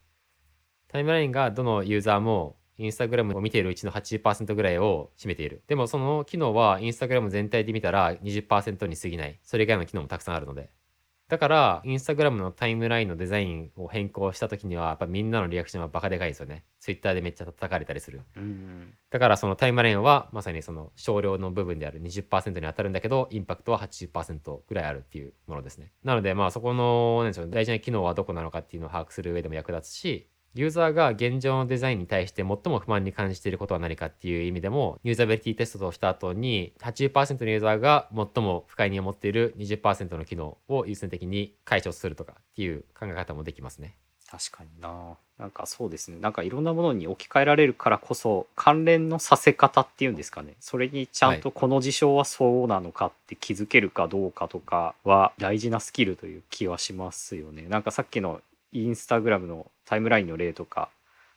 タイムラインがどのユーザーもインスタグラムを見ているうちの80%ぐらいを占めている。でもその機能はインスタグラム全体で見たら20%に過ぎない。それ以外の機能もたくさんあるので。だから、インスタグラムのタイムラインのデザインを変更した時には、やっぱみんなのリアクションはバカでかいんですよね。ツイッターでめっちゃ叩かれたりする。うんだからそのタイムラインはまさにその少量の部分である20%に当たるんだけど、インパクトは80%ぐらいあるっていうものですね。なのでまあそこの、なんでしょう、大事な機能はどこなのかっていうのを把握する上でも役立つし、ユーザーが現状のデザインに対して最も不満に感じていることは何かっていう意味でも、ユーザビリティテストをした後に、80%のユーザーが最も不快に思っている20%の機能を優先的に解消するとかっていう考え方もできますね。確かにな。なんかそうですね。なんかいろんなものに置き換えられるからこそ関連のさせ方っていうんですかね。それにちゃんとこの事象はそうなのかって気づけるかどうかとかは大事なスキルという気はしますよね。なんかさっきのインスタグラムのタイムラインの例とか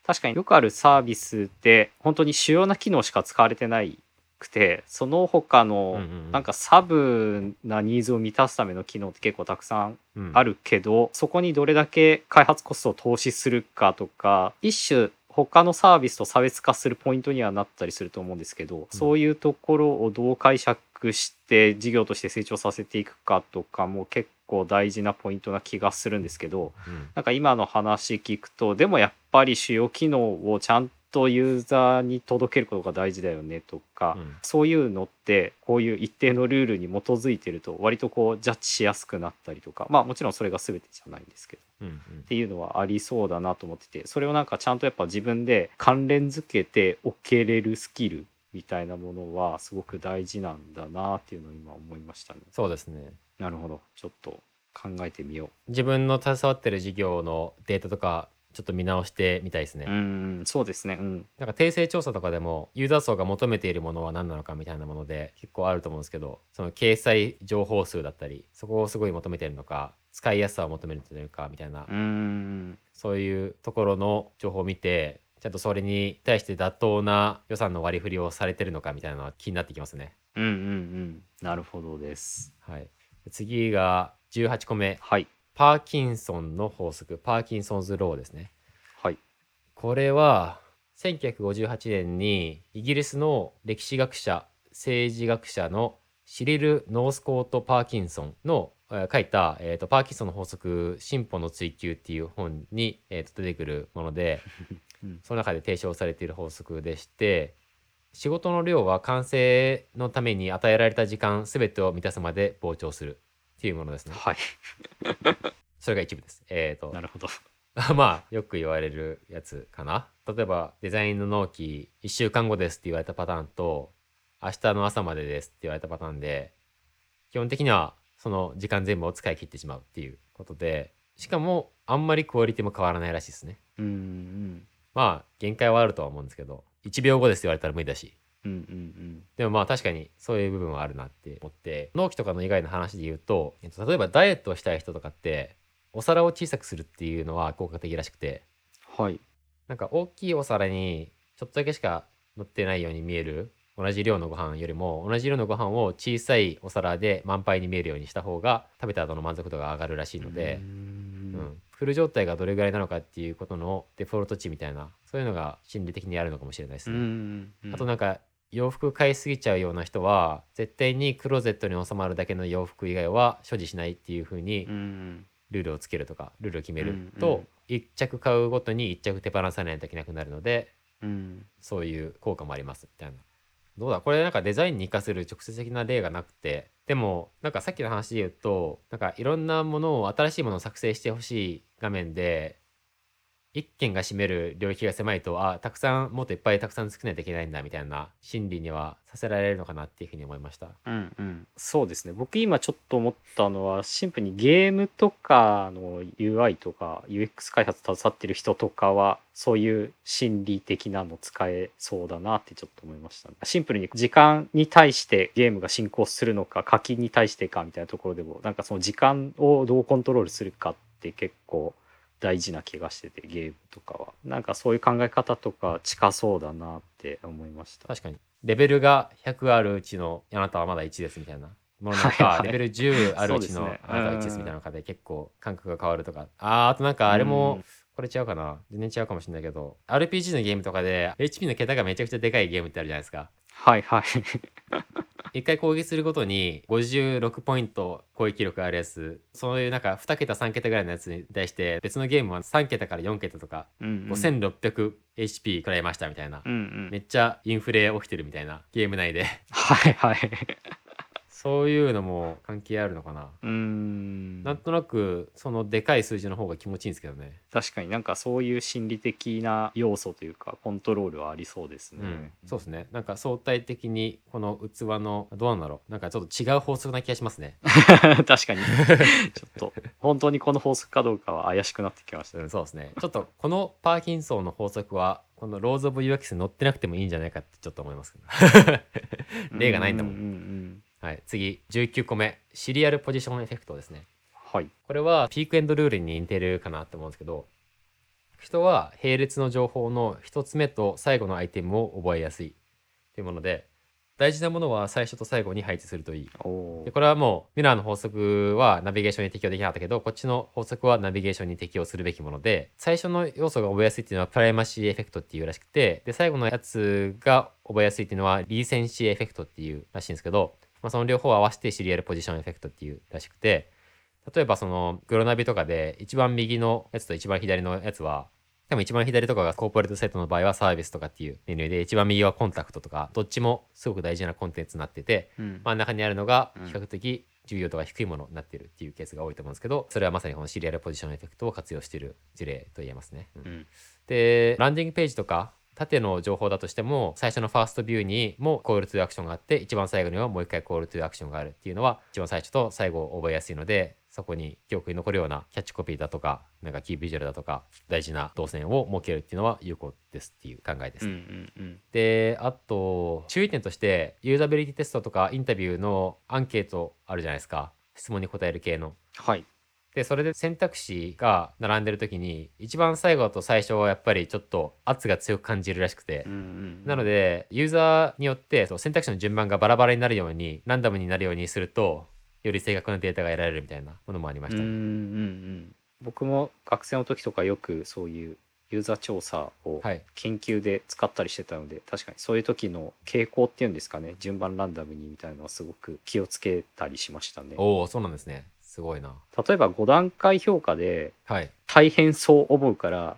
確かによくあるサービスって本当に主要な機能しか使われてないくてその他のうんうんうん。なんかサブなニーズを満たすための機能って結構たくさんうん。あるけど、そこにどれだけ開発コストを投資するかとか一種他のサービスと差別化するポイントにはなったりすると思うんですけど、そういうところをどう解釈して事業として成長させていくかとかも結構大事なポイントな気がするんですけどうんなんか今の話聞くとでもやっぱり主要機能をちゃんとユーザーに届けることが大事だよねとか、うんそういうのってこういう一定のルールに基づいてると割とこうジャッジしやすくなったりとかまあもちろんそれが全てじゃないんですけどうんうんっていうのはありそうだなと思っててそれをなんかちゃんとやっぱ自分で関連づけておけれるスキルみたいなものはすごく大事なんだなっていうのを今思いましたね。そうですね。なるほどちょっと考えてみよ自分の携わってる事業のデータとかちょっと見直してみたいですね。う。うんそうですねうんなんか訂正調査とかでもユーザー層が求めているものは何なのかみたいなもので結構あると思うんですけどその掲載情報数だったりそこをすごい求めてるのか使いやすさを求めてるのかみたいな、うんそういうところの情報を見てちゃんとそれに対して妥当な予算の割り振りをされてるのかみたいなのは気になってきますね。うんうんうんなるほどです。はい、次が18個目。はい。パーキンソンの法則。パーキンソンズローですね。はい。これは1958年にイギリスの歴史学者政治学者のシリル・ノースコート・パーキンソンのえー書いた、えーと「パーキンソンの法則進歩の追求」っていう本に、えーと出てくるもので、うん。その中で提唱されている法則でして仕事の量は完成のために与えられた時間全てを満たすまで膨張するっていうものですね。はい それが一部です。えーとなるほど。まあよく言われるやつかな例えばデザインの納期1週間後ですって言われたパターンと明日の朝までですって言われたパターンで基本的にはその時間全部を使い切ってしまうっていうことでしかもあんまりクオリティも変わらないらしいですねうんうんまあ限界はあるとは思うんですけど1秒後ですって言われたら無理だし。うんうんうん。でもまあ確かにそういう部分はあるなって思って。納期とかの以外の話で言うとえっと例えばダイエットをしたい人とかってお皿を小さくするっていうのは効果的らしくて。はい。なんか大きいお皿にちょっとだけしか乗ってないように見える同じ量のご飯よりも同じ量のご飯を小さいお皿で満杯に見えるようにした方が食べた後の満足度が上がるらしいので。う、ん。うんフル状態がどれぐらいなのかっていうことのデフォルト値みたいなそういうのが心理的にあるのかもしれないですうね。んうん。あとなんか洋服買いすぎちゃうような人は絶対にクローゼットに収まるだけの洋服以外は所持しないっていう風にうんルールをつけるとかルールを決めると1着買うごとに1着手放さないといけなくなるのでうん。そういう効果もありますみたいな。どうだ？これなんかデザインに生かせる直接的な例がなくてでもなんかさっきの話で言うとなんかいろんなものを新しいものを作成してほしい画面で一件が占める領域が狭いとあたくさんもっといっぱいたくさん作らないといけないんだみたいな心理にはさせられるのかなっていうふうに思いました。うんうん、そうですね。僕今ちょっと思ったのはシンプルにゲームとかの UI とか UX 開発携わってる人とかはそういう心理的なの使えそうだなってちょっと思いました、ね、シンプルに時間に対してゲームが進行するのか課金に対してかみたいなところでもなんかその時間をどうコントロールするかって結構大事な気がしててゲームとかは。なんかそういう考え方とか近そうだなって思いました。確かに。レベルが100あるうちのあなたはまだ1ですみたいな。ものなんか、はいはい。レベル10あるうちのあなたは1ですみたいなのかで結構感覚が変わるとか。あーあとなんかあれも、うん。これ違うかな。全然違うかもしれないけど。RPG のゲームとかで HP の桁がめちゃくちゃでかいゲームってあるじゃないですかはいはい。一回攻撃するごとに56ポイント攻撃力あるやつそういうなんか2桁3桁ぐらいのやつに対して別のゲームは3桁から4桁とか、うんうん。5600HP くらいましたみたいな、うんうん。めっちゃインフレ起きてるみたいなゲーム内で。はいはい。そういうのも関係あるのかな、うーん。なんとなくそのでかい数字の方が気持ちいいんですけどね確かになんかそういう心理的な要素というかコントロールはありそうですね。うん、そうですねなんか相対的にこの器のどうなんだろうなんかちょっと違う法則な気がしますね 確かに。ちょっと本当にこの法則かどうかは怪しくなってきました。うん、そうですね。ちょっとこのパーキンソンの法則はこのローズ・オブ・ユアキスに載ってなくてもいいんじゃないかってちょっと思いますけど 例がないんだもん。はい、次19個目 serial position effect ですね。はい。これは peak-end rule に似てるかなって思うんですけど人は並列の情報の1つ目と最後のアイテムを覚えやすいというもので大事なものは最初と最後に配置するといい。でこれはもうミラーの法則はナビゲーションに適用できなかったけどこっちの法則はナビゲーションに適用するべきもので最初の要素が覚えやすいっていうのは primacy effect っていうらしくてで最後のやつが覚えやすいっていうのは recency effect っていうらしいんですけど、まあ、その両方を合わせてシリアルポジションエフェクトっていうらしくて例えばそのグロナビとかで一番右のやつと一番左のやつは多分一番左とかがコーポレートサイトの場合はサービスとかっていうメニューで一番右はコンタクトとかどっちもすごく大事なコンテンツになっててうん。真ん中にあるのがうん。比較的重要度が低いものになってるっていうケースが多いと思うんですけどそれはまさにこのシリアルポジションエフェクトを活用している事例と言えますね。うん。うん。でランディングページとか縦の情報だとしても最初のファーストビューにもコールトゥアクションがあって一番最後にはもう一回コールトゥアクションがあるっていうのは一番最初と最後を覚えやすいのでそこに記憶に残るようなキャッチコピーだとかなんかキービジュアルだとか大事な動線を設けるっていうのは有効ですっていう考えです。うんうんうんであと注意点としてユーザビリティテストとかインタビューのアンケートあるじゃないですか質問に答える系の。はい。でそれで選択肢が並んでる時に一番最後と最初はやっぱりちょっと圧が強く感じるらしくて、うんうんなのでユーザーによってそう選択肢の順番がバラバラになるようにランダムになるようにするとより正確なデータが得られるみたいなものもありました。ね。うんうんうん。僕も学生の時とかよくそういうユーザー調査をはい。研究で使ったりしてたので、確かにそういう時の傾向っていうんですかね順番ランダムにみたいなのはすごく気をつけたりしましたね。おおそうなんですねすごいな。例えば5段階評価ではい。大変そう思うから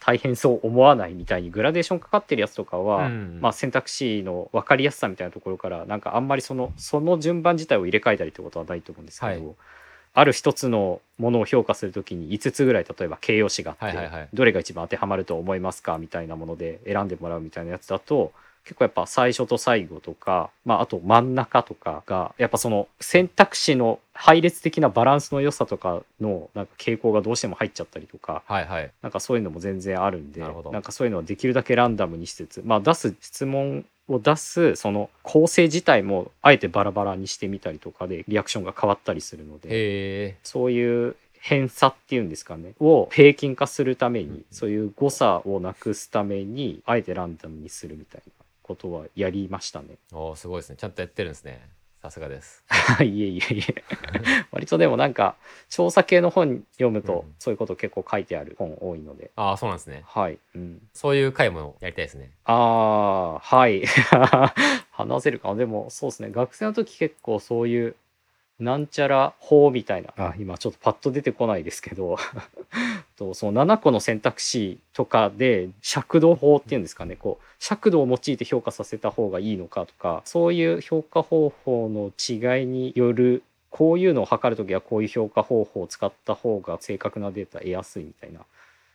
大変そう思わないみたいにグラデーションかかってるやつとかは、うん。まあ、選択肢の分かりやすさみたいなところからなんかあんまりそのその順番自体を入れ替えたりってことはないと思うんですけど、はい。ある一つのものを評価するときに5つぐらい例えば形容詞があって、はいはいはい。どれが一番当てはまると思いますかみたいなもので選んでもらうみたいなやつだと結構やっぱ最初と最後とか、まあ、あと真ん中とかがやっぱその選択肢の配列的なバランスの良さとかのなんか傾向がどうしても入っちゃったりとかはいはい。なんかそういうのも全然あるんでなるほど。んかそういうのはできるだけランダムにしつつ、まあ、出す質問を出すその構成自体もあえてバラバラにしてみたりとかでリアクションが変わったりするのでそういう偏差っていうんですかね。を平均化するために、うん。そういう誤差をなくすためにあえてランダムにするみたいなことはやりましたね。おーすごいですね。ちゃんとやってるんですね。さすがです。いえいえいえ。割とでもなんか調査系の本読むとうん。そういうこと結構書いてある本多いので、ああそうなんですね。はい、うん、そういう回もやりたいですね。ああはい。話せるかな。でもそうですね。学生の時結構そういうなんちゃら法みたいな。あ今ちょっとパッと出てこないですけど。とその7個の選択肢とかで尺度法っていうんですかね。こう尺度を用いて評価させた方がいいのかとかそういう評価方法の違いによるこういうのを測るときはこういう評価方法を使った方が正確なデータ得やすいみたいな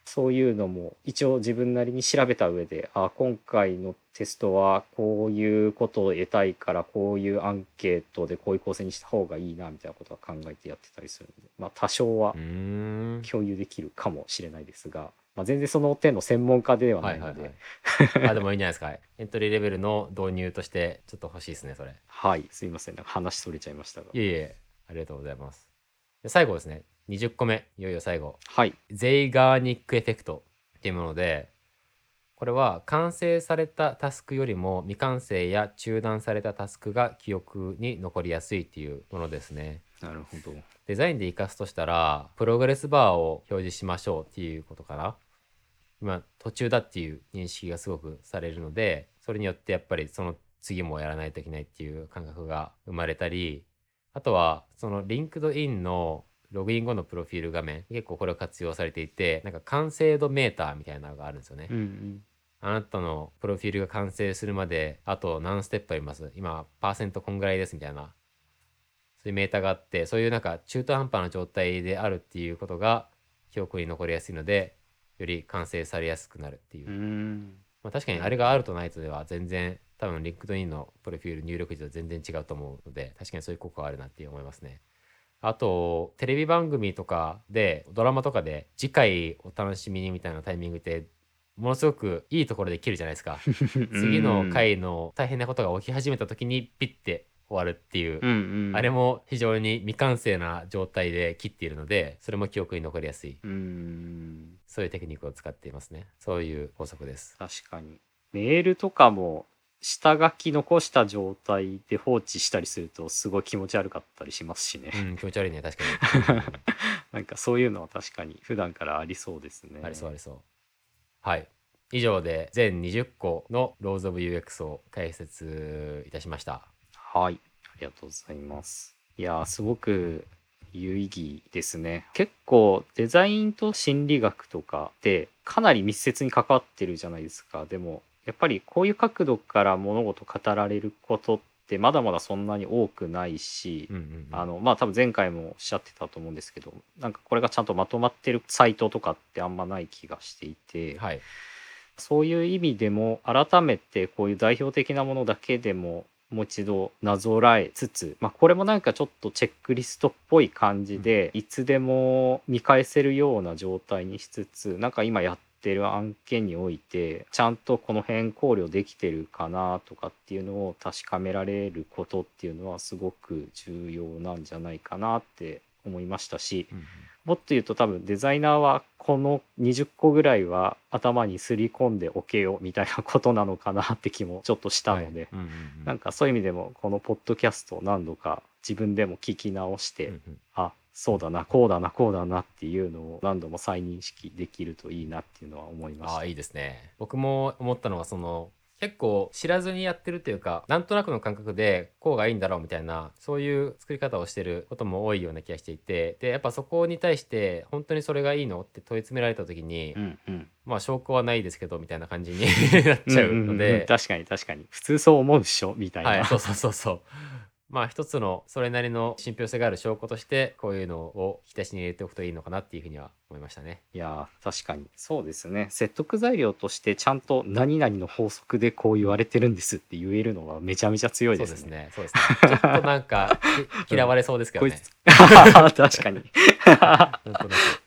そういうのも一応自分なりに調べた上であ今回のテストはこういうことを得たいからこういうアンケートでこういう構成にした方がいいなみたいなことは考えてやってたりするので、まあ、多少は共有できるかもしれないですが、まあ、全然その点の専門家ではないので、はいはいはい、あでもいいんじゃないですか。エントリーレベルの導入としてちょっと欲しいですねそれ。はい。すいません。なんか話それちゃいましたが。いえいえ。ありがとうございます。で最後ですね20個目いよいよ最後はいゼイガーニックエフェクトっていうものでこれは完成されたタスクよりも未完成や中断されたタスクが記憶に残りやすいっていうものですね。なるほど。デザインで活かすとしたらプログレスバーを表示しましょうっていうことかな。今途中だっていう認識がすごくされるのでそれによってやっぱりその次もやらないといけないっていう感覚が生まれたりあとはその LinkedIn のログイン後のプロフィール画面結構これを活用されていてなんか完成度メーターみたいなのがあるんですよね。うんうん。あなたのプロフィールが完成するまであと何ステップあります？今パーセントこんぐらいですみたいな。そういうメーターがあってそういうなんか中途半端な状態であるっていうことが記憶に残りやすいのでより完成されやすくなるっていう。うん。まあ、確かにあれがあるとないとでは全然多分 LinkedIn のプロフィール入力時と全然違うと思うので確かにそういう効果はあるなって思いますね。あとテレビ番組とかでドラマとかで次回お楽しみにみたいなタイミングってものすごくいいところで切るじゃないですか。次の回の大変なことが起き始めた時にピッて終わるっていう、うんうん、あれも非常に未完成な状態で切っているのでそれも記憶に残りやすい。うん。そういうテクニックを使っていますね。そういう法則です。確かに。メールとかも下書き残した状態で放置したりするとすごい気持ち悪かったりしますしね、うん気持ち悪いね確かに。なんかそういうのは確かに普段からありそうですね。ありそうありそう。はい。以上で全20個の Laws of UX を解説いたしました。はい。ありがとうございます。いやーすごく有意義ですね。結構デザインと心理学とかってかなり密接に関わってるじゃないですか。でもやっぱりこういう角度から物事語られることってまだまだそんなに多くないし、うんうんうん。あのまあ多分前回もおっしゃってたと思うんですけどなんかこれがちゃんとまとまってるサイトとかってあんまない気がしていて、はい。そういう意味でも改めてこういう代表的なものだけでももう一度なぞらえつつ、まあ、これもなんかちょっとチェックリストっぽい感じで、いつでも見返せるような状態にしつつなんか今やってる案件においてちゃんとこの辺考慮できてるかなとかっていうのを確かめられることっていうのはすごく重要なんじゃないかなって思いましたし、うんうん。もっと言うと多分デザイナーはこの20個ぐらいは頭にすり込んでおけよみたいなことなのかなって気もちょっとしたので、はい。うんうんうん。なんかそういう意味でもこのポッドキャストを何度か自分でも聞き直して、うんうん。あそうだなこうだなこうだなっていうのを何度も再認識できるといいなっていうのは思いました。ああいいですね。僕も思ったのはその結構知らずにやってるというかなんとなくの感覚でこうがいいんだろうみたいなそういう作り方をしてることも多いような気がしていてでやっぱそこに対して本当にそれがいいのって問い詰められた時に、うんうん。まあ証拠はないですけどみたいな感じに なっちゃうのんんんで、確かに確かに。普通そう思うっしょみたいな、はい、そうそうそうそう。まあ一つのそれなりの信憑性がある証拠としてこういうのを引き出しに入れておくといいのかなっていうふうには思いましたね。いやー確かにそうですね説得材料としてちゃんと何々の法則でこう言われてるんですって言えるのはめちゃめちゃ強いですね。ですね。そうですね。ちょっとなんかき 嫌われそうですけどね。確かに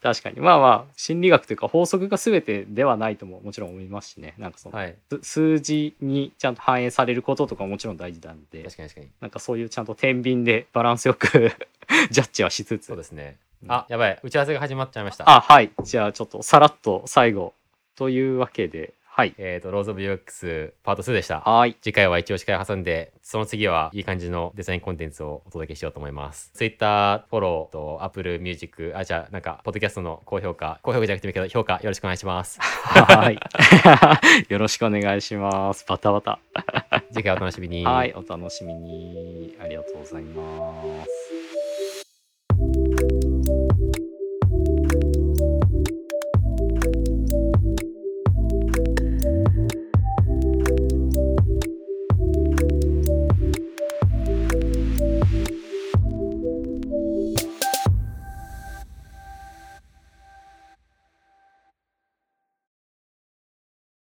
確かにまあまあ心理学というか法則が全てではないとももちろん思いますしねなんかその、はい。す数字にちゃんと反映されることとかももちろん大事なんで確かに確かに。なんかそういうちゃんと天秤でバランスよく ジャッジはしつつそうですね。うんあ、やばい。打ち合わせが始まっちゃいました。あはいじゃあちょっとさらっと最後というわけではいえっ、と、ローズ・オブ・ユー x パート2でした。はい次回は一応司会挟んで、その次はいい感じのデザインコンテンツをお届けしようと思います。Twitter フォローと Apple Music、あ、じゃあなんか、ポッドキャストの高評価、高評価じゃなくてもいいけど、評価よろしくお願いします。はい よろしくお願いしますバタバタ次回お楽しみに。はい、お楽しみに。ありがとうございます。